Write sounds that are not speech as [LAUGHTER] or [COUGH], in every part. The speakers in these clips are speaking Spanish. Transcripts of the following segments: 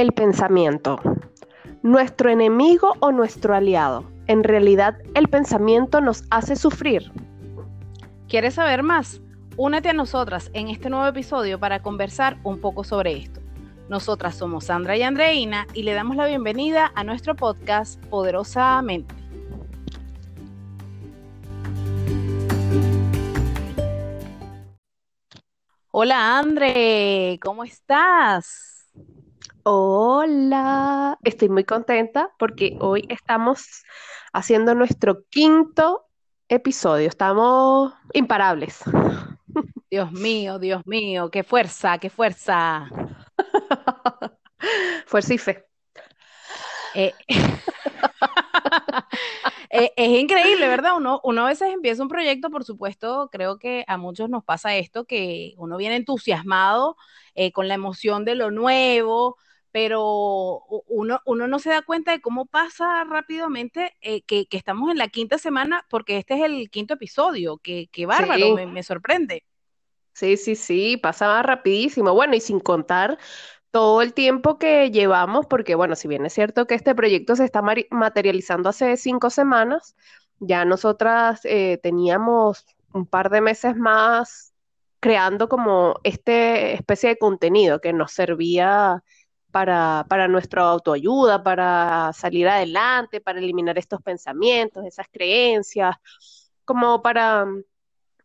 El pensamiento. ¿Nuestro enemigo o nuestro aliado? En realidad, el pensamiento nos hace sufrir. ¿Quieres saber más? Únete a nosotras en este nuevo episodio para conversar un poco sobre esto. Nosotras somos Sandra y Andreina y le damos la bienvenida a nuestro podcast Poderosamente. Hola Andre, ¿cómo estás? Hola, estoy muy contenta porque hoy estamos haciendo nuestro quinto episodio. Estamos imparables. [LAUGHS] Dios mío, Dios mío, qué fuerza, qué fuerza. [LAUGHS] Fuerza y fe. Eh, [LAUGHS] Eh, es increíble, ¿verdad? Uno, uno a veces empieza un proyecto, por supuesto, creo que a muchos nos pasa esto, que uno viene entusiasmado eh, con la emoción de lo nuevo, pero uno, uno no se da cuenta de cómo pasa rápidamente eh, que, estamos en la quinta semana, porque este es el quinto episodio, que, bárbaro, me, me sorprende. Sí, sí, sí, pasa rapidísimo. Bueno, y sin contar todo el tiempo que llevamos, porque bueno, si bien es cierto que este proyecto se está materializando hace cinco semanas, ya nosotras eh, teníamos un par de meses más creando como este especie de contenido que nos servía para, para nuestra autoayuda, para salir adelante, para eliminar estos pensamientos, esas creencias, como para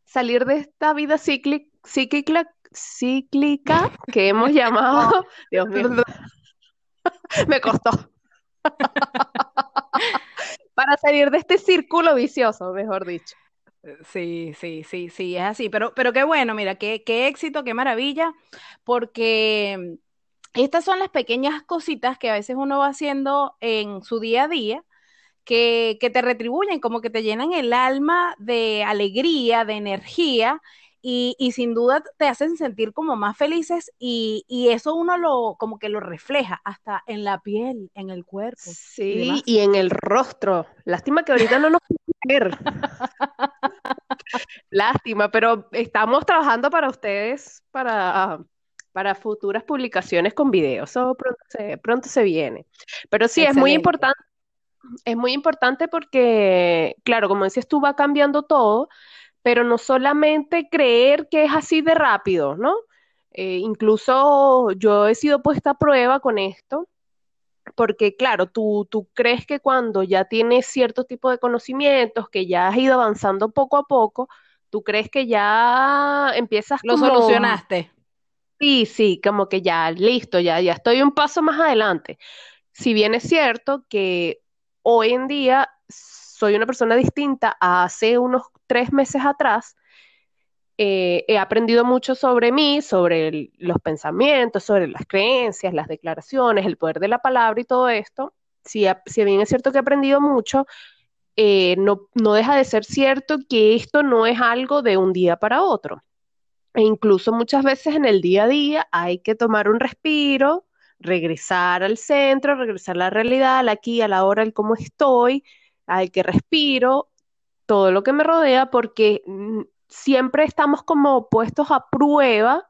salir de esta vida cíclica, cíclica, cíclica que hemos llamado, [LAUGHS] [LAUGHS] Dios mío, [LAUGHS] me costó. Para salir de este círculo vicioso, mejor dicho. Sí, sí, sí, sí, es así. Pero, pero qué bueno, mira, qué, qué éxito, qué maravilla, porque estas son las pequeñas cositas que a veces uno va haciendo en su día a día. Que, que te retribuyen, como que te llenan el alma de alegría, de energía, y, sin duda te hacen sentir como más felices y, eso uno lo como que lo refleja hasta en la piel, en el cuerpo. Sí, y, en el rostro. Lástima que ahorita no nos ver. [LAUGHS] Lástima, pero estamos trabajando para ustedes para, para futuras publicaciones con videos. Eso pronto se, pronto se viene. Pero sí, es muy importante. Es muy importante porque, claro, como decías tú, va cambiando todo pero no solamente creer que es así de rápido, ¿no? Eh, incluso yo he sido puesta a prueba con esto, porque claro, tú, tú crees que cuando ya tienes cierto tipo de conocimientos, que ya has ido avanzando poco a poco, tú crees que ya empiezas Lo solucionaste. Sí, sí, como que ya, listo, ya, ya estoy un paso más adelante. Si bien es cierto que hoy en día soy una persona distinta a hace unos tres meses atrás, eh, he aprendido mucho sobre mí, sobre los pensamientos, sobre las creencias, las declaraciones, el poder de la palabra y todo esto. Si, si bien es cierto que he aprendido mucho, eh, no, no deja de ser cierto que esto no es algo de un día para otro. E incluso muchas veces en el día a día hay que tomar un respiro, regresar al centro, regresar a la realidad, al aquí, a la hora, al cómo estoy, al que respiro todo lo que me rodea porque mm, siempre estamos como puestos a prueba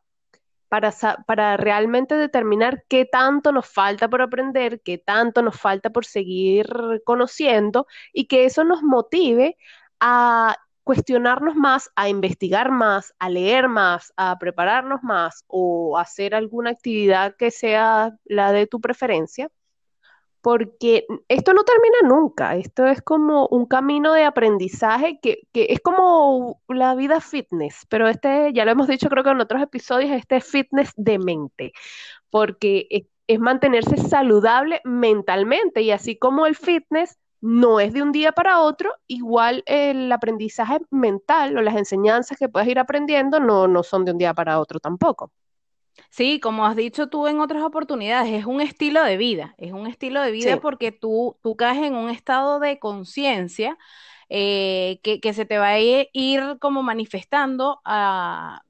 para, para realmente determinar qué tanto nos falta por aprender, qué tanto nos falta por seguir conociendo y que eso nos motive a cuestionarnos más, a investigar más, a leer más, a prepararnos más o hacer alguna actividad que sea la de tu preferencia porque esto no termina nunca, esto es como un camino de aprendizaje que, es como la vida fitness, pero este, ya lo hemos dicho creo que en otros episodios, este es fitness de mente, porque es, mantenerse saludable mentalmente y así como el fitness no es de un día para otro, igual el aprendizaje mental o las enseñanzas que puedes ir aprendiendo no, no son de un día para otro tampoco. Sí, como has dicho tú en otras oportunidades, es un estilo de vida, es un estilo de vida porque tú, tú caes en un estado de conciencia eh, que, se te va a ir, como manifestando a,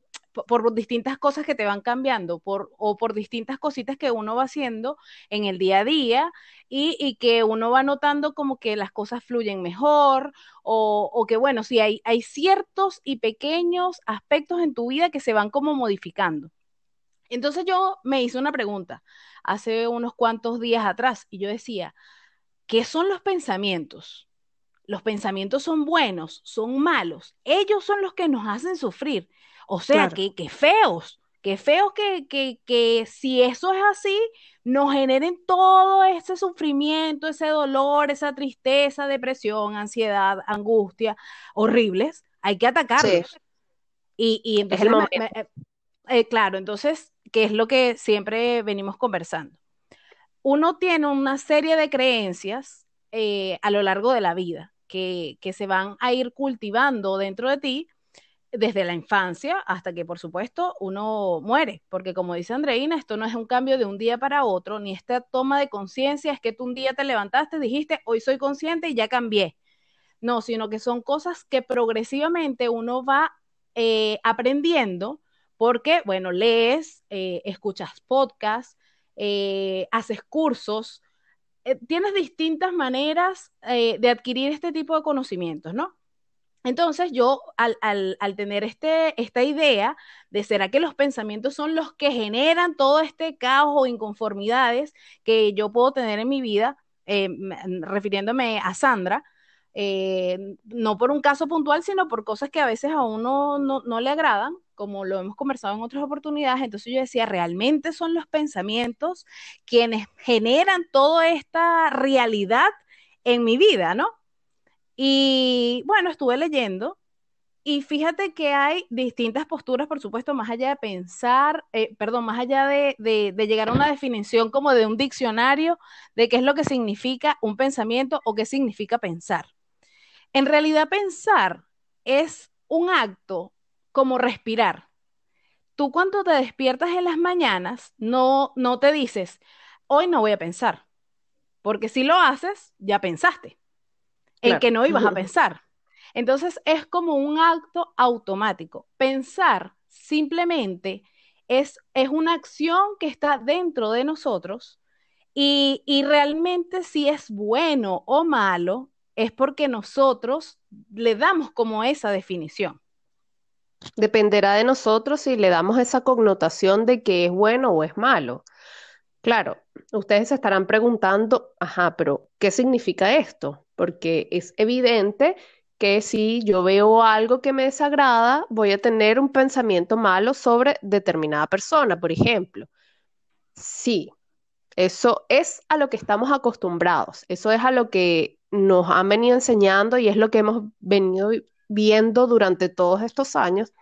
por, distintas cosas que te van cambiando, por, o por distintas cositas que uno va haciendo en el día a día y, que uno va notando como que las cosas fluyen mejor o, o que bueno, sí, hay, hay ciertos y pequeños aspectos en tu vida que se van como modificando. Entonces yo me hice una pregunta hace unos cuantos días atrás y yo decía, ¿qué son los pensamientos? Los pensamientos son buenos, son malos. Ellos son los que nos hacen sufrir. O sea, que, feos, que feos que, que, que si eso es así, nos generen todo ese sufrimiento, ese dolor, esa tristeza, depresión, ansiedad, angustia, horribles. Hay que atacarlos. Y, y entonces, eh, eh, claro, entonces, ¿qué es lo que siempre venimos conversando? Uno tiene una serie de creencias eh, a lo largo de la vida que, se van a ir cultivando dentro de ti desde la infancia hasta que, por supuesto, uno muere, porque como dice Andreina, esto no es un cambio de un día para otro, ni esta toma de conciencia es que tú un día te levantaste, dijiste, hoy soy consciente y ya cambié. No, sino que son cosas que progresivamente uno va eh, aprendiendo porque, bueno, lees, eh, escuchas podcasts, eh, haces cursos, tienes distintas maneras de adquirir este tipo de conocimientos, ¿no? Entonces yo al, tener este, esta idea de será que los pensamientos son los que generan todo este caos o inconformidades que yo puedo tener en mi vida, eh, refiriéndome a Sandra, eh, no por un caso puntual, sino por cosas que a veces a uno no, no, le agradan, como lo hemos conversado en otras oportunidades. Entonces yo decía, realmente son los pensamientos quienes generan toda esta realidad en mi vida, ¿no? Y bueno, estuve leyendo y fíjate que hay distintas posturas, por supuesto, más allá de pensar, eh, perdón, más allá de, de, llegar a una definición como de un diccionario de qué es lo que significa un pensamiento o qué significa pensar. En realidad pensar es un acto como respirar. Tú cuando te despiertas en las mañanas no, no te dices, hoy no voy a pensar, porque si lo haces, ya pensaste en que no ibas a pensar. Entonces es como un acto automático. Pensar simplemente es, es una acción que está dentro de nosotros y, y realmente si es bueno o malo es porque nosotros le damos como esa definición. Dependerá de nosotros si le damos esa connotación de que es bueno o es malo. Claro, ustedes se estarán preguntando, ajá, pero ¿qué significa esto? Porque es evidente que si yo veo algo que me desagrada, voy a tener un pensamiento malo sobre determinada persona, por ejemplo. Sí, eso es a lo que estamos acostumbrados, eso es a lo que nos han venido enseñando y es lo que hemos venido viendo durante todos estos años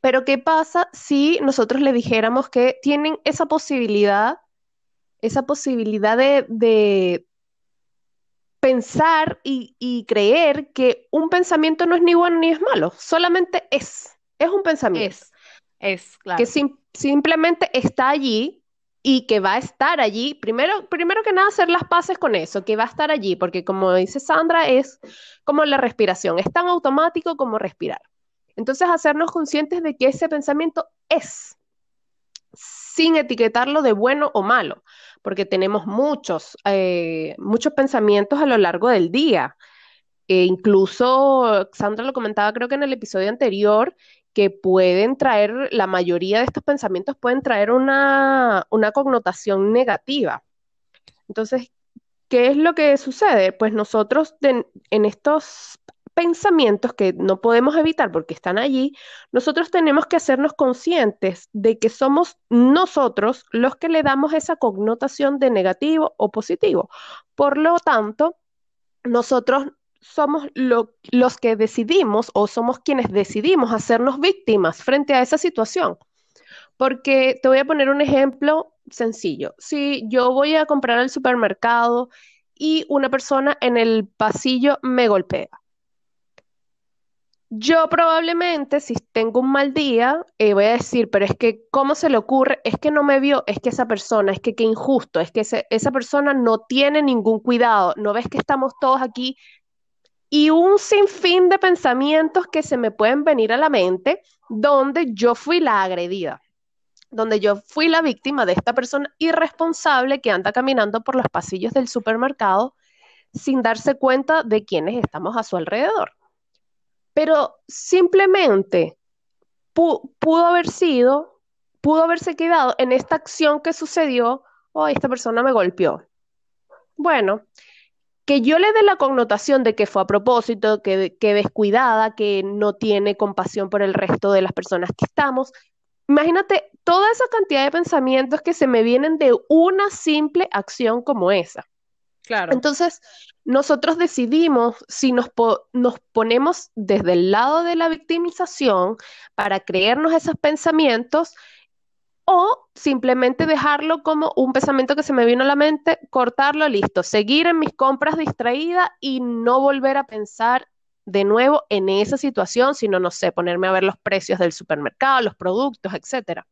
pero ¿qué pasa si nosotros le dijéramos que tienen esa posibilidad, esa posibilidad de, pensar y, creer que un pensamiento no es ni bueno ni es malo, solamente es, es un pensamiento. Es, es, claro. Que simplemente está allí y que va a estar allí. Primero, primero que nada, hacer las paces con eso, que va a estar allí, porque como dice Sandra, es como la respiración, es tan automático como respirar. Entonces, hacernos conscientes de que ese pensamiento es, sin etiquetarlo de bueno o malo, porque tenemos muchos, eh, muchos pensamientos a lo largo del día. E incluso, Sandra lo comentaba creo que en el episodio anterior, que pueden traer, la mayoría de estos pensamientos pueden traer una, una connotación negativa. Entonces, ¿qué es lo que sucede? Pues nosotros en estos pensamientos que no podemos evitar porque están allí, nosotros tenemos que hacernos conscientes de que somos nosotros los que le damos esa connotación de negativo o positivo. Por lo tanto, nosotros somos los que decidimos o somos quienes decidimos hacernos víctimas frente a esa situación. Porque te voy a poner un ejemplo sencillo. Si yo voy a comprar al supermercado y una persona en el pasillo me golpea, yo probablemente, si tengo un mal día, eh, voy a decir, pero es que, ¿cómo se le ocurre? Es que no me vio, es que esa persona, es que qué injusto, es que esa persona no tiene ningún cuidado, no ves que estamos todos aquí. Y un sinfín de pensamientos que se me pueden venir a la mente donde yo fui la agredida, donde yo fui la víctima de esta persona irresponsable que anda caminando por los pasillos del supermercado sin darse cuenta de quiénes estamos a su alrededor pero simplemente pudo haber sido pudo haberse quedado en esta acción que sucedió, o oh, esta persona me golpeó. Bueno, que yo le dé la connotación de que fue a propósito, que, que descuidada, que no tiene compasión por el resto de las personas que estamos. Imagínate toda esa cantidad de pensamientos que se me vienen de una simple acción como esa. Claro. Entonces, nosotros decidimos si nos, nos ponemos desde el lado de la victimización para creernos esos pensamientos o simplemente dejarlo como un pensamiento que se me vino a la mente, cortarlo, listo, seguir en mis compras distraída y no volver a pensar de nuevo en esa situación, sino, no sé, ponerme a ver los precios del supermercado, los productos, etcétera.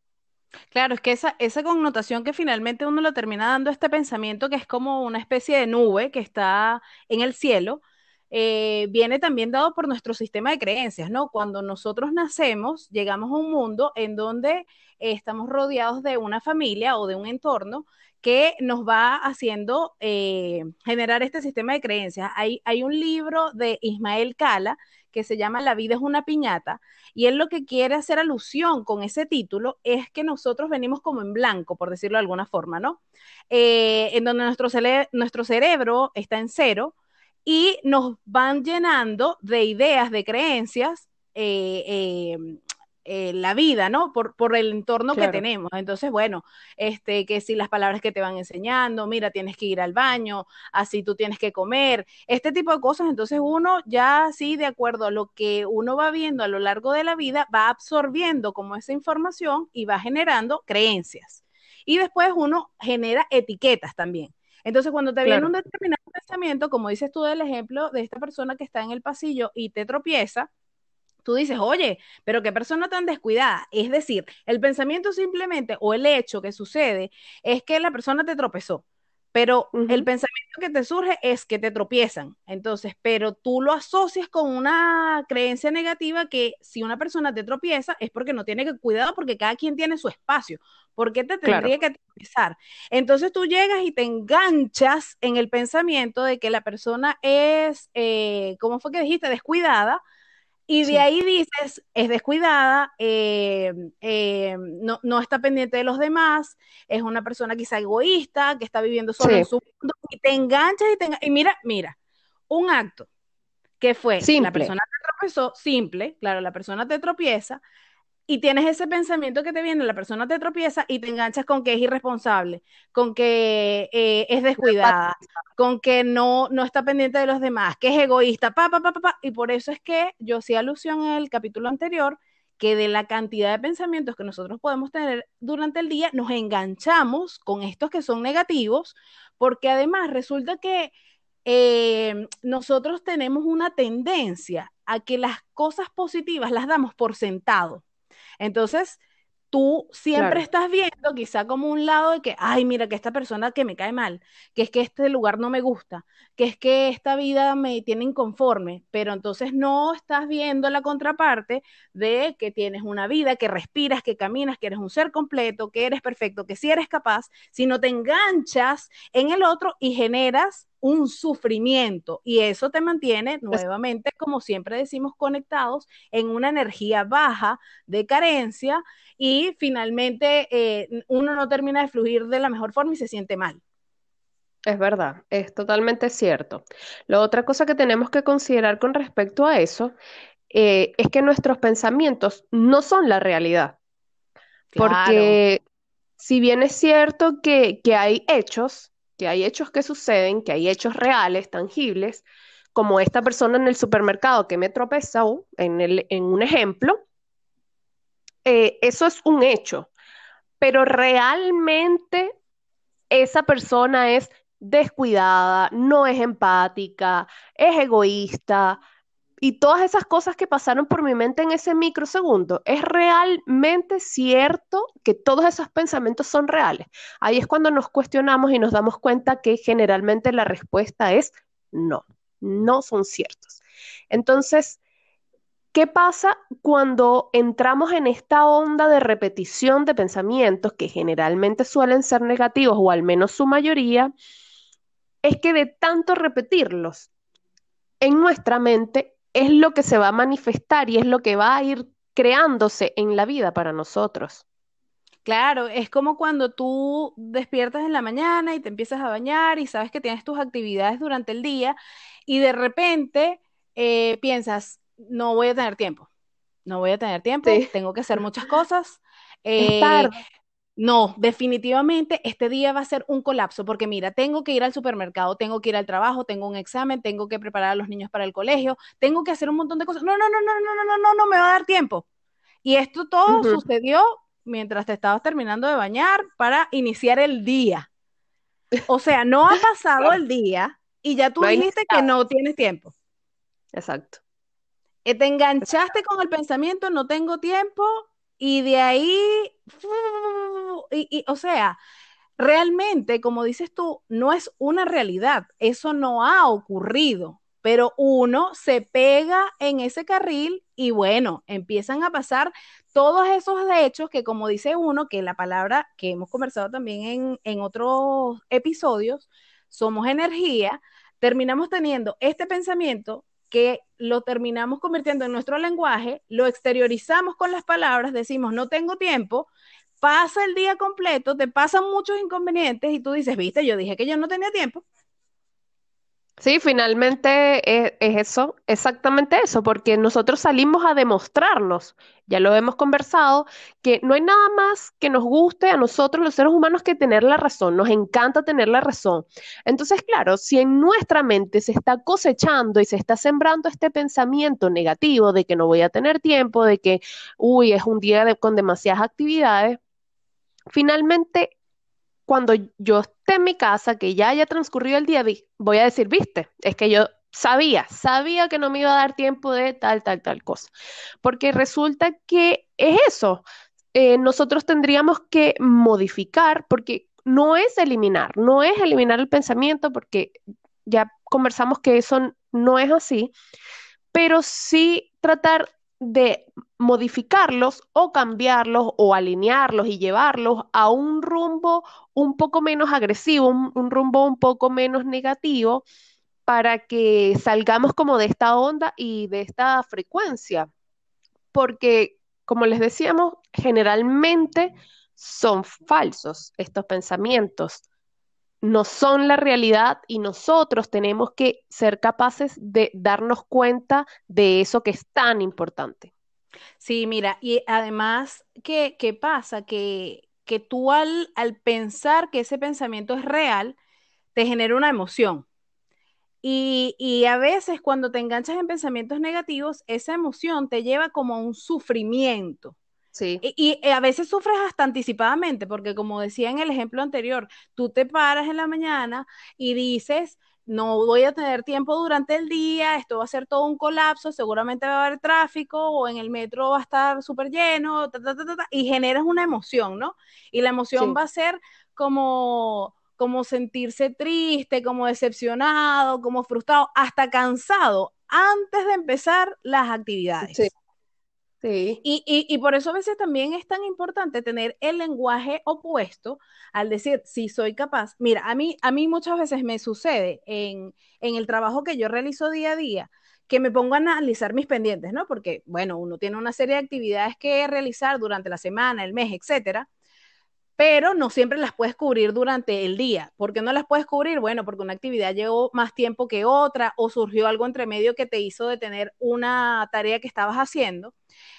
Claro, es que esa, esa connotación que finalmente uno lo termina dando este pensamiento que es como una especie de nube que está en el cielo, eh, viene también dado por nuestro sistema de creencias, ¿no? Cuando nosotros nacemos, llegamos a un mundo en donde estamos rodeados de una familia o de un entorno que nos va haciendo eh, generar este sistema de creencias. Hay, un libro de Ismael Cala que se llama La vida es una piñata, y él lo que quiere hacer alusión con ese título es que nosotros venimos como en blanco, por decirlo de alguna forma, ¿no? Eh, en donde nuestro, nuestro cerebro está en cero y nos van llenando de ideas, de creencias, eh, eh, la vida, ¿no? Por, por el entorno que tenemos. Entonces, bueno, este, que si las palabras que te van enseñando, mira, tienes que ir al baño, así tú tienes que comer, este tipo de cosas. Entonces, uno ya sí, de acuerdo a lo que uno va viendo a lo largo de la vida, va absorbiendo como esa información y va generando creencias. Y después uno genera etiquetas también. Entonces, cuando te viene un determinado pensamiento, como dices tú del ejemplo de esta persona que está en el pasillo y te tropieza, tú dices, oye, pero qué persona tan descuidada. Es decir, el pensamiento simplemente o el hecho que sucede es que la persona te tropezó, pero el pensamiento que te surge es que te tropiezan. Entonces, pero tú lo asocias con una creencia negativa que si una persona te tropieza es porque no tiene que cuidado porque cada quien tiene su espacio. ¿Por qué te tendría que tropezar? Entonces tú llegas y te enganchas en el pensamiento de que la persona es, eh, ¿cómo fue que dijiste? Descuidada y de ahí dices, es descuidada, eh, eh, no, está pendiente de los demás, es una persona quizá egoísta, que está viviendo solo en su mundo, y te enganchas y te y mira, mira, un acto que fue, la persona te tropezó, simple, claro, la persona te tropieza, y tienes ese pensamiento que te viene, la persona te tropieza y te enganchas con que es irresponsable, con que eh, es descuidada, con que no, no está pendiente de los demás, que es egoísta, pa, pa, pa, pa, y por eso es que yo hacía alusión en el capítulo anterior que de la cantidad de pensamientos que nosotros podemos tener durante el día, nos enganchamos con estos que son negativos, porque además resulta que eh, nosotros tenemos una tendencia a que las cosas positivas las damos por sentado. Entonces, tú siempre estás viendo quizá como un lado de que, ay, mira, que esta persona que me cae mal, que es que este lugar no me gusta, que es que esta vida me tiene inconforme, pero entonces no estás viendo la contraparte de que tienes una vida, que respiras, que caminas, que eres un ser completo, que eres perfecto, que sí eres capaz, sino te enganchas en el otro y generas un sufrimiento y eso te mantiene nuevamente, como siempre decimos, conectados en una energía baja de carencia y finalmente eh, uno no termina de fluir de la mejor forma y se siente mal. Es verdad, es totalmente cierto. La otra cosa que tenemos que considerar con respecto a eso eh, es que nuestros pensamientos no son la realidad. Porque si bien es cierto que, que hay hechos, que hay hechos que suceden, que hay hechos reales, tangibles, como esta persona en el supermercado que me tropezó, en, el, en un ejemplo, eh, eso es un hecho, pero realmente esa persona es descuidada, no es empática, es egoísta, y todas esas cosas que pasaron por mi mente en ese microsegundo, ¿es realmente cierto que todos esos pensamientos son reales? Ahí es cuando nos cuestionamos y nos damos cuenta que generalmente la respuesta es no, no son ciertos. Entonces, ¿qué pasa cuando entramos en esta onda de repetición de pensamientos que generalmente suelen ser negativos o al menos su mayoría? Es que de tanto repetirlos en nuestra mente es lo que se va a manifestar y es lo que va a ir creándose en la vida para nosotros. Claro, es como cuando tú despiertas en la mañana y te empiezas a bañar y sabes que tienes tus actividades durante el día y de repente eh, piensas, no voy a tener tiempo, no voy a tener tiempo, tengo que hacer muchas cosas. Eh, no, definitivamente este día va a ser un colapso porque mira, tengo que ir al supermercado, tengo que ir al trabajo, tengo un examen, tengo que preparar a los niños para el colegio, tengo que hacer un montón de cosas. No, no, no, no, no, no, no, no, no me va a dar tiempo. Y esto todo sucedió mientras te estabas terminando de bañar para iniciar el día. O sea, no ha pasado el día y ya tú dijiste que no tienes tiempo. Exacto. Eh, te enganchaste con el pensamiento, no tengo tiempo, y de ahí, y, o sea, realmente, como dices tú, no es una realidad, eso no ha ocurrido pero uno se pega en ese carril y bueno, empiezan a pasar todos esos hechos que como dice uno, que la palabra que hemos conversado también en, otros episodios, somos energía, terminamos teniendo este pensamiento que lo terminamos convirtiendo en nuestro lenguaje, lo exteriorizamos con las palabras, decimos no tengo tiempo, pasa el día completo, te pasan muchos inconvenientes y tú dices, viste, yo dije que yo no tenía tiempo. Sí, finalmente es, eso, exactamente eso, porque nosotros salimos a demostrarnos, ya lo hemos conversado, que no hay nada más que nos guste a nosotros los seres humanos que tener la razón, nos encanta tener la razón. Entonces, claro, si en nuestra mente se está cosechando y se está sembrando este pensamiento negativo de que no voy a tener tiempo, de que, uy, es un día con demasiadas actividades, finalmente cuando yo esté en mi casa, que ya haya transcurrido el día, voy a decir, viste, es que yo sabía, sabía que no me iba a dar tiempo de tal, tal, tal cosa. Porque resulta que es eso. Eh, nosotros tendríamos que modificar, porque no es eliminar, no es eliminar el pensamiento, porque ya conversamos que eso no es así, pero sí tratar de modificarlos o cambiarlos o alinearlos y llevarlos a un rumbo un poco menos agresivo, un, rumbo un poco menos negativo para que salgamos como de esta onda y de esta frecuencia. Porque, como les decíamos, generalmente son falsos estos pensamientos, no son la realidad y nosotros tenemos que ser capaces de darnos cuenta de eso que es tan importante. Sí, mira, y además, ¿qué, qué pasa? Que, que tú al, al pensar que ese pensamiento es real, te genera una emoción. Y, y, a veces cuando te enganchas en pensamientos negativos, esa emoción te lleva como a un sufrimiento. Sí. Y, y, a veces sufres hasta anticipadamente, porque como decía en el ejemplo anterior, tú te paras en la mañana y dices, no voy a tener tiempo durante el día, esto va a ser todo un colapso, seguramente va a haber tráfico o en el metro va a estar súper lleno, y generas una emoción, ¿no? Y la emoción va a ser como como sentirse triste, como decepcionado, como frustrado, hasta cansado antes de empezar las actividades. Sí. Y, por eso a veces también es tan importante tener el lenguaje opuesto al decir, si soy capaz. Mira, a mí, a mí muchas veces me sucede en, en el trabajo que yo realizo día a día, que me pongo a analizar mis pendientes, ¿no? Porque, bueno, uno tiene una serie de actividades que realizar durante la semana, el mes, etcétera pero no siempre las puedes cubrir durante el día. ¿Por qué no las puedes cubrir? Bueno, porque una actividad llevó más tiempo que otra o surgió algo entre medio que te hizo detener una tarea que estabas haciendo.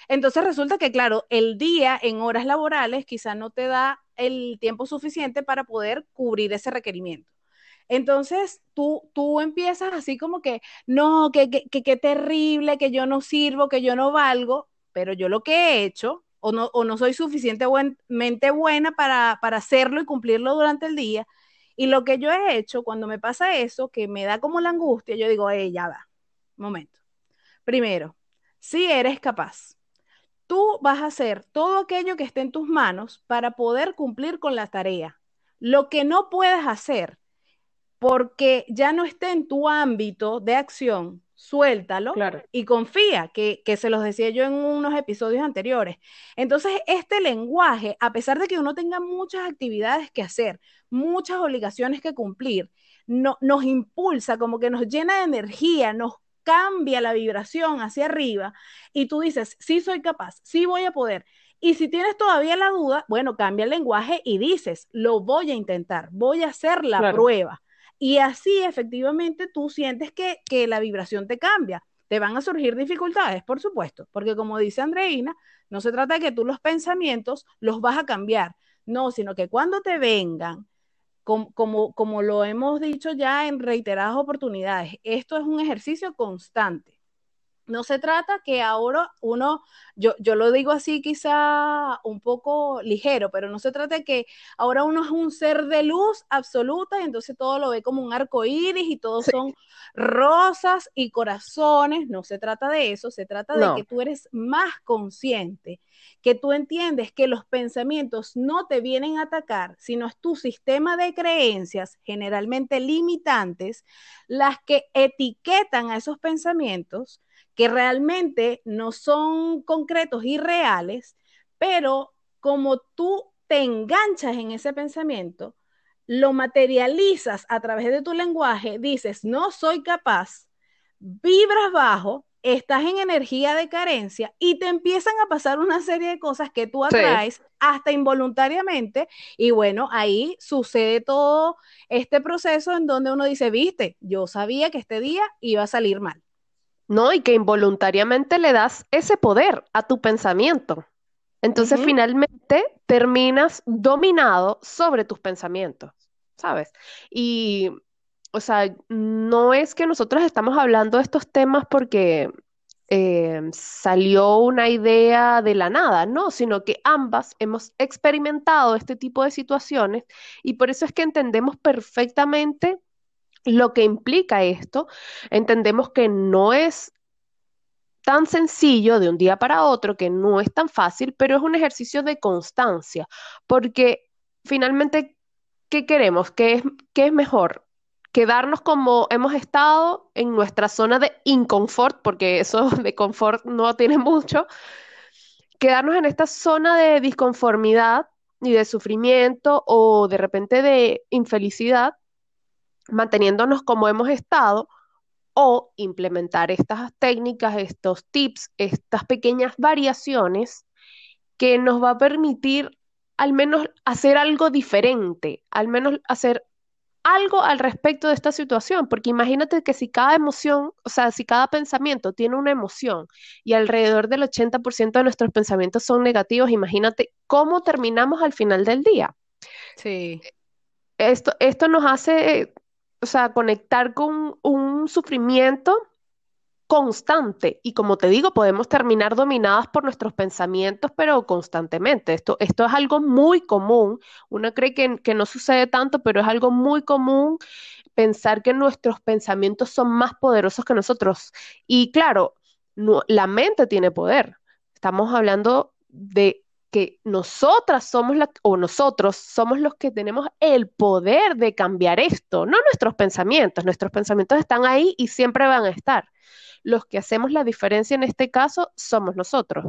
Entonces resulta que, claro, el día en horas laborales quizá no te da el tiempo suficiente para poder cubrir ese requerimiento. Entonces tú, tú empiezas así como que, no, que, que, que, que terrible, que yo no sirvo, que yo no valgo, pero yo lo que he hecho o no, o no soy suficientemente buena para, hacerlo y cumplirlo durante el día. Y lo que yo he hecho cuando me pasa eso, que me da como la angustia, yo digo, hey, ya va, momento. Primero, si eres capaz, tú vas a hacer todo aquello que esté en tus manos para poder cumplir con la tarea. Lo que no puedes hacer, porque ya no esté en tu ámbito de acción, suéltalo y confía, que, se los decía yo en unos episodios anteriores. Entonces, este lenguaje, a pesar de que uno tenga muchas actividades que hacer, muchas obligaciones que cumplir, no, nos impulsa, como que nos llena de energía, nos cambia la vibración hacia arriba y tú dices, sí soy capaz, sí voy a poder. Y si tienes todavía la duda, bueno, cambia el lenguaje y dices, lo voy a intentar, voy a hacer la prueba. Y así efectivamente tú sientes que, que la vibración te cambia. Te van a surgir dificultades, por supuesto, porque como dice Andreina, no se trata de que tú los pensamientos los vas a cambiar, no, sino que cuando te vengan, como, como, como lo hemos dicho ya en reiteradas oportunidades, esto es un ejercicio constante no se trata que ahora uno, yo, yo lo digo así quizá un poco ligero, pero no se trata de que ahora uno es un ser de luz absoluta y entonces todo lo ve como un arco iris y todos son rosas y corazones. No se trata de eso, se trata de que tú eres más consciente, que tú entiendes que los pensamientos no te vienen a atacar, sino es tu sistema de creencias, generalmente limitantes, las que etiquetan a esos pensamientos que realmente no son concretos y reales, pero como tú te enganchas en ese pensamiento, lo materializas a través de tu lenguaje, dices, no soy capaz, vibras bajo, estás en energía de carencia y te empiezan a pasar una serie de cosas que tú atraes hasta involuntariamente y bueno, ahí sucede todo este proceso en donde uno dice, viste, yo sabía que este día iba a salir mal. ¿No? Y que involuntariamente le das ese poder a tu pensamiento. Entonces, finalmente, terminas dominado sobre tus pensamientos, ¿sabes? Y, o sea, no es que nosotros estamos hablando de estos temas porque eh, salió una idea de la nada, no, sino que ambas hemos experimentado este tipo de situaciones y por eso es que entendemos perfectamente lo que implica esto, entendemos que no es tan sencillo de un día para otro, que no es tan fácil, pero es un ejercicio de constancia, porque finalmente, ¿qué queremos? ¿Qué es, qué es mejor? Quedarnos como hemos estado en nuestra zona de inconfort, porque eso [LAUGHS] de confort no tiene mucho, quedarnos en esta zona de disconformidad y de sufrimiento o de repente de infelicidad manteniéndonos como hemos estado o implementar estas técnicas, estos tips, estas pequeñas variaciones que nos va a permitir al menos hacer algo diferente, al menos hacer algo al respecto de esta situación, porque imagínate que si cada emoción, o sea, si cada pensamiento tiene una emoción y alrededor del 80% de nuestros pensamientos son negativos, imagínate cómo terminamos al final del día. Sí. Esto, esto nos hace o sea, conectar con un sufrimiento constante. Y como te digo, podemos terminar dominadas por nuestros pensamientos, pero constantemente. Esto, esto es algo muy común. Uno cree que, no sucede tanto, pero es algo muy común pensar que nuestros pensamientos son más poderosos que nosotros. Y claro, la mente tiene poder. Estamos hablando de que nosotras somos la, o nosotros somos los que tenemos el poder de cambiar esto, no nuestros pensamientos, nuestros pensamientos están ahí y siempre van a estar. Los que hacemos la diferencia en este caso somos nosotros.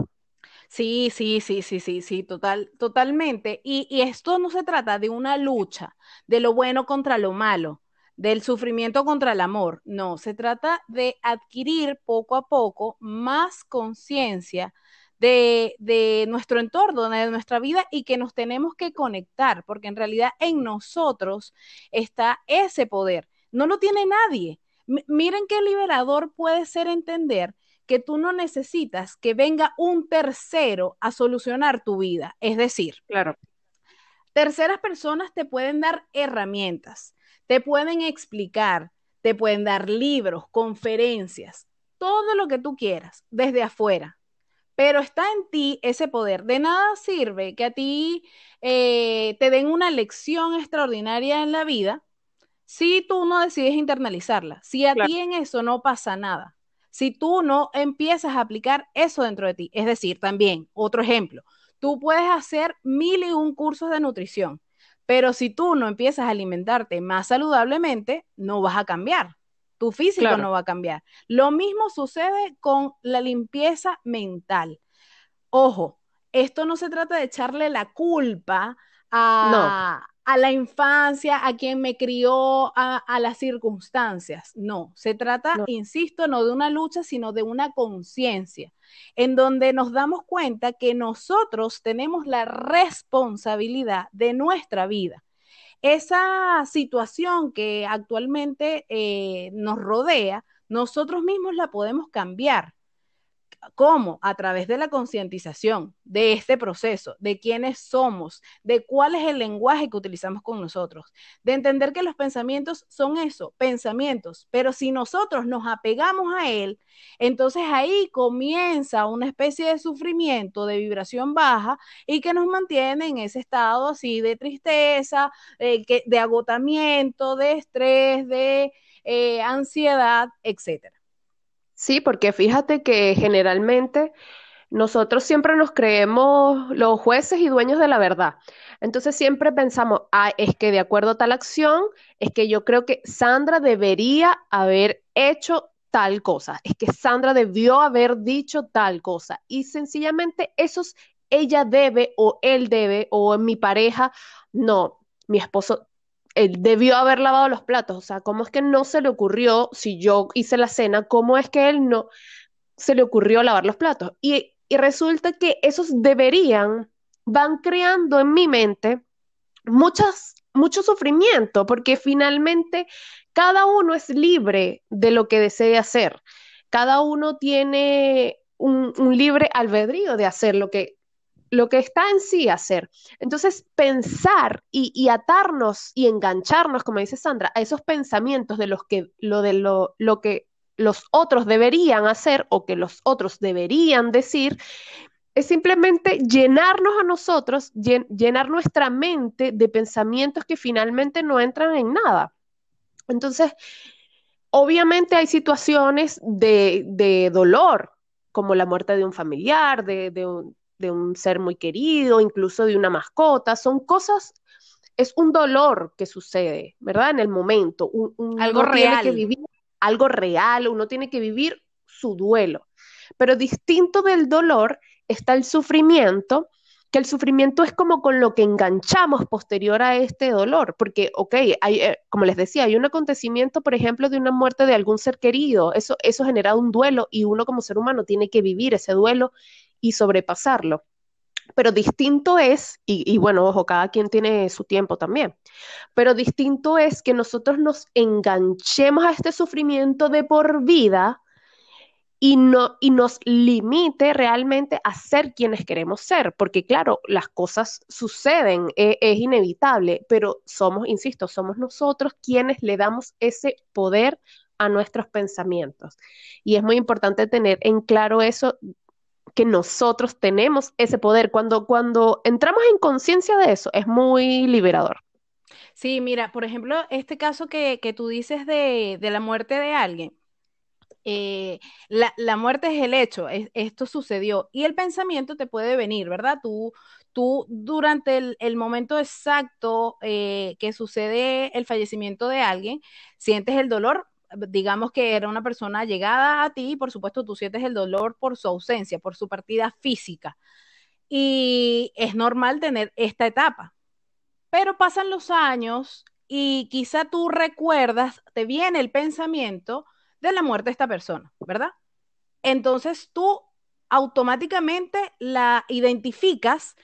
Sí, sí, sí, sí, sí, sí, total, totalmente. Y, y esto no se trata de una lucha, de lo bueno contra lo malo, del sufrimiento contra el amor. No, se trata de adquirir poco a poco más conciencia de, nuestro entorno, de nuestra vida y que nos tenemos que conectar, porque en realidad en nosotros está ese poder. No lo tiene nadie. miren qué liberador puede ser entender que tú no necesitas que venga un tercero a solucionar tu vida. Es decir, claro. terceras personas te pueden dar herramientas, te pueden explicar, te pueden dar libros, conferencias, todo lo que tú quieras desde afuera pero está en ti ese poder. De nada sirve que a ti eh, te den una lección extraordinaria en la vida si tú no decides internalizarla, si a ti en eso no pasa nada, si tú no empiezas a aplicar eso dentro de ti. Es decir, también, otro ejemplo, tú puedes hacer mil y un cursos de nutrición, pero si tú no empiezas a alimentarte más saludablemente, no vas a cambiar tu físico no va a cambiar. Lo mismo sucede con la limpieza mental. Ojo, esto no se trata de echarle la culpa a, a la infancia, a quien me crió, a, las circunstancias. No, se trata, insisto, no de una lucha, sino de una conciencia, en donde nos damos cuenta que nosotros tenemos la responsabilidad de nuestra vida. Esa situación que actualmente eh, nos rodea, nosotros mismos la podemos cambiar. ¿Cómo? A través de la concientización de este proceso, de quiénes somos, de cuál es el lenguaje que utilizamos con nosotros, de entender que los pensamientos son eso, pensamientos, pero si nosotros nos apegamos a él, entonces ahí comienza una especie de sufrimiento, de vibración baja y que nos mantiene en ese estado así de tristeza, eh, de agotamiento, de estrés, de eh, ansiedad, etcétera. Sí, porque fíjate que generalmente nosotros siempre nos creemos los jueces y dueños de la verdad. Entonces siempre pensamos, ah, es que de acuerdo a tal acción, es que yo creo que Sandra debería haber hecho tal cosa, es que Sandra debió haber dicho tal cosa. Y sencillamente eso es, ella debe o él debe o mi pareja, no, mi esposo él debió haber lavado los platos. O sea, ¿cómo es que no se le ocurrió, si yo hice la cena, cómo es que él no se le ocurrió lavar los platos? Y, resulta que esos deberían van creando en mi mente muchas, mucho sufrimiento, porque finalmente cada uno es libre de lo que desee hacer. Cada uno tiene un, un libre albedrío de hacer lo que lo que está en sí hacer. Entonces, pensar y, atarnos y engancharnos, como dice Sandra, a esos pensamientos de los que lo de lo, lo que los otros deberían hacer o que los otros deberían decir, es simplemente llenarnos a nosotros, llenar nuestra mente de pensamientos que finalmente no entran en nada. Entonces, obviamente hay situaciones de, dolor, como la muerte de un familiar, de, de, un, de un ser muy querido, incluso de una mascota, son cosas, es un dolor que sucede, ¿verdad? En el momento, algo real. que vivir algo real, uno tiene que vivir su duelo. Pero distinto del dolor está el sufrimiento, que el sufrimiento es como con lo que enganchamos posterior a este dolor, porque, ok, hay, eh, como les decía, hay un acontecimiento, por ejemplo, de una muerte de algún ser querido, eso, eso genera un duelo y uno como ser humano tiene que vivir ese duelo y sobrepasarlo. Pero distinto es, y, bueno, ojo, cada quien tiene su tiempo también, pero distinto es que nosotros nos enganchemos a este sufrimiento de por vida y, no, y nos limite realmente a ser quienes queremos ser, porque claro, las cosas suceden, e, es inevitable, pero somos, insisto, somos nosotros quienes le damos ese poder a nuestros pensamientos. Y es muy importante tener en claro eso que nosotros tenemos ese poder. Cuando, cuando entramos en conciencia de eso, es muy liberador. Sí, mira, por ejemplo, este caso que, tú dices de, la muerte de alguien, eh, la, muerte es el hecho, esto sucedió y el pensamiento te puede venir, ¿verdad? Tú, tú durante el, momento exacto eh, que sucede el fallecimiento de alguien, sientes el dolor, digamos que era una persona llegada a ti, por supuesto tú sientes el dolor por su ausencia, por su partida física. Y es normal tener esta etapa. Pero pasan los años y quizá tú recuerdas, te viene el pensamiento de la muerte de esta persona, ¿verdad? Entonces tú automáticamente la identificas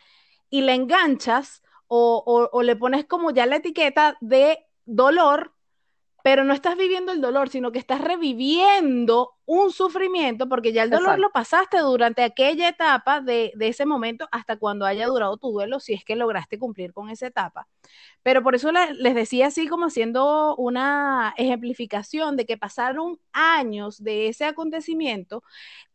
y la enganchas o, o le pones como ya la etiqueta de dolor pero no estás viviendo el dolor, sino que estás reviviendo un sufrimiento porque ya el dolor lo pasaste durante aquella etapa de, ese momento hasta cuando haya durado tu duelo, si es que lograste cumplir con esa etapa. Pero por eso les decía así como haciendo una ejemplificación de que pasaron años de ese acontecimiento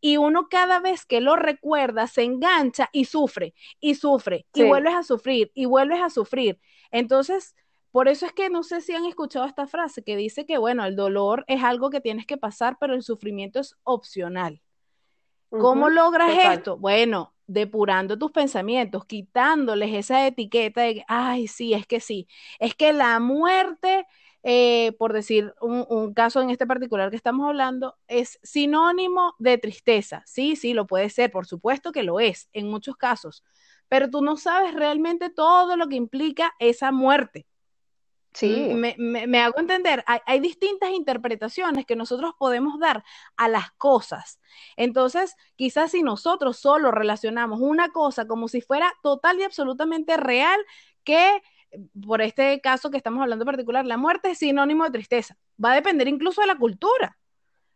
y uno cada vez que lo recuerda se engancha y sufre y sufre y vuelves a sufrir y vuelves a sufrir. Entonces, por eso es que no sé si han escuchado esta frase que dice que, bueno, el dolor es algo que tienes que pasar, pero el sufrimiento es opcional. ¿Cómo logras esto? Bueno, depurando tus pensamientos, quitándoles esa etiqueta de, ay, sí, es que sí, es que la muerte, eh, por decir un, un, caso en este particular que estamos hablando, es sinónimo de tristeza. Sí, sí, lo puede ser, por supuesto que lo es en muchos casos, pero tú no sabes realmente todo lo que implica esa muerte. Sí. Me, hago entender, hay, distintas interpretaciones que nosotros podemos dar a las cosas. Entonces, quizás si nosotros solo relacionamos una cosa como si fuera total y absolutamente real, que por este caso que estamos hablando en particular, la muerte es sinónimo de tristeza. Va a depender incluso de la cultura.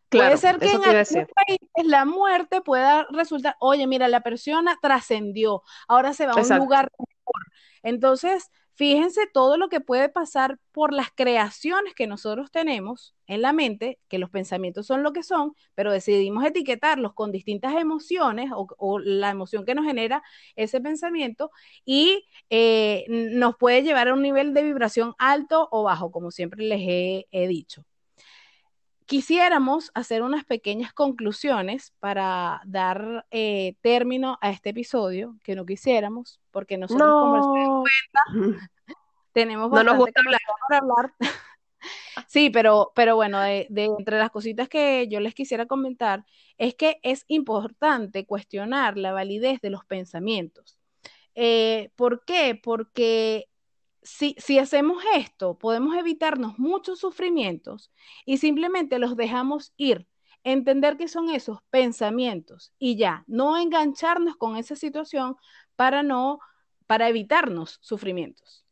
puede ser que en algunos países la muerte pueda resultar, oye, mira, la persona trascendió, ahora se va a un lugar mejor. Entonces, Fíjense todo lo que puede pasar por las creaciones que nosotros tenemos en la mente, que los pensamientos son lo que son, pero decidimos etiquetarlos con distintas emociones o, la emoción que nos genera ese pensamiento y eh, nos puede llevar a un nivel de vibración alto o bajo, como siempre les he dicho quisiéramos hacer unas pequeñas conclusiones para dar eh, término a este episodio, que no quisiéramos, porque nosotros no. Cuenta, tenemos no nos gusta hablar. hablar. [LAUGHS] sí, pero, pero bueno, de, entre las cositas que yo les quisiera comentar, es que es importante cuestionar la validez de los pensamientos. Eh, ¿Por qué? Porque si, hacemos esto, podemos evitarnos muchos sufrimientos y simplemente los dejamos ir, entender que son esos pensamientos y ya, no engancharnos con esa situación para no, para evitarnos sufrimientos.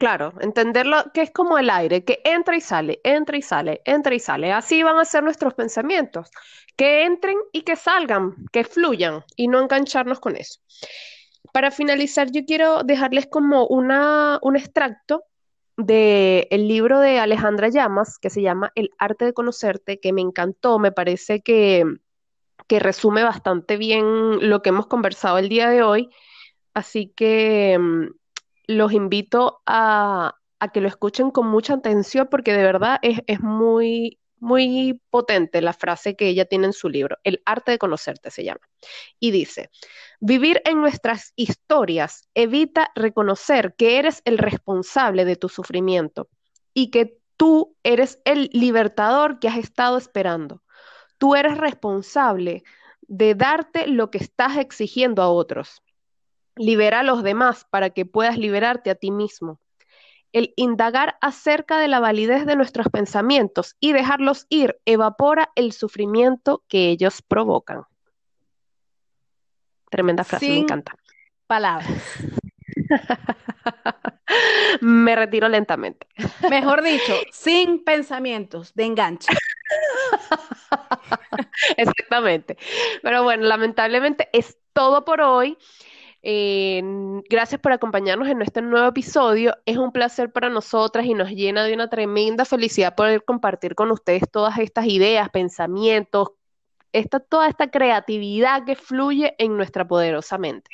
Claro, entenderlo que es como el aire, que entra y sale, entra y sale, entra y sale. Así van a ser nuestros pensamientos, que entren y que salgan, que fluyan y no engancharnos con eso. Para finalizar, yo quiero dejarles como una, un extracto del libro de Alejandra Llamas, que se llama El arte de conocerte, que me encantó, me parece que, que resume bastante bien lo que hemos conversado el día de hoy. Así que mm, los invito a, que lo escuchen con mucha atención porque de verdad es, es muy, muy potente la frase que ella tiene en su libro, El arte de conocerte se llama. Y dice, vivir en nuestras historias evita reconocer que eres el responsable de tu sufrimiento y que tú eres el libertador que has estado esperando. Tú eres responsable de darte lo que estás exigiendo a otros. Libera a los demás para que puedas liberarte a ti mismo el indagar acerca de la validez de nuestros pensamientos y dejarlos ir evapora el sufrimiento que ellos provocan. Tremenda frase, me encanta. Palabras. [LAUGHS] me retiro lentamente. Mejor dicho, [LAUGHS] sin pensamientos de enganche. [LAUGHS] Exactamente. Pero bueno, lamentablemente es todo por hoy. Eh, gracias por acompañarnos en este nuevo episodio. Es un placer para nosotras y nos llena de una tremenda felicidad poder compartir con ustedes todas estas ideas, pensamientos, esta, toda esta creatividad que fluye en nuestra poderosa mente.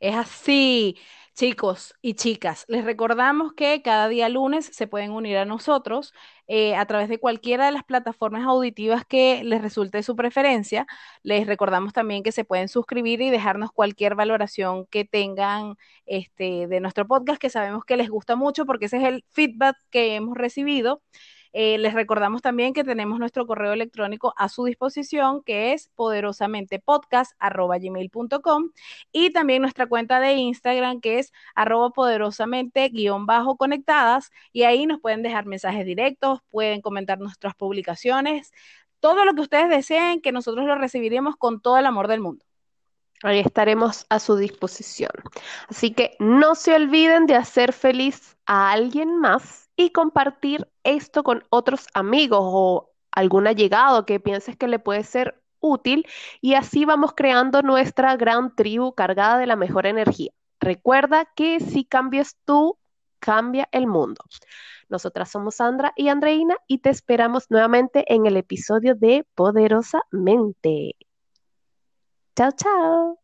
Es así. Chicos y chicas, les recordamos que cada día lunes se pueden unir a nosotros eh, a través de cualquiera de las plataformas auditivas que les resulte de su preferencia. Les recordamos también que se pueden suscribir y dejarnos cualquier valoración que tengan este, de nuestro podcast, que sabemos que les gusta mucho porque ese es el feedback que hemos recibido. Eh, les recordamos también que tenemos nuestro correo electrónico a su disposición, que es poderosamentepodcast.gmail.com y también nuestra cuenta de Instagram, que es arroba poderosamente-conectadas y ahí nos pueden dejar mensajes directos, pueden comentar nuestras publicaciones, todo lo que ustedes deseen, que nosotros lo recibiremos con todo el amor del mundo. Ahí estaremos a su disposición. Así que no se olviden de hacer feliz a alguien más y compartir esto con otros amigos o algún allegado que pienses que le puede ser útil y así vamos creando nuestra gran tribu cargada de la mejor energía. Recuerda que si cambias tú, cambia el mundo. Nosotras somos Sandra y Andreina y te esperamos nuevamente en el episodio de Poderosamente. Chao, chao.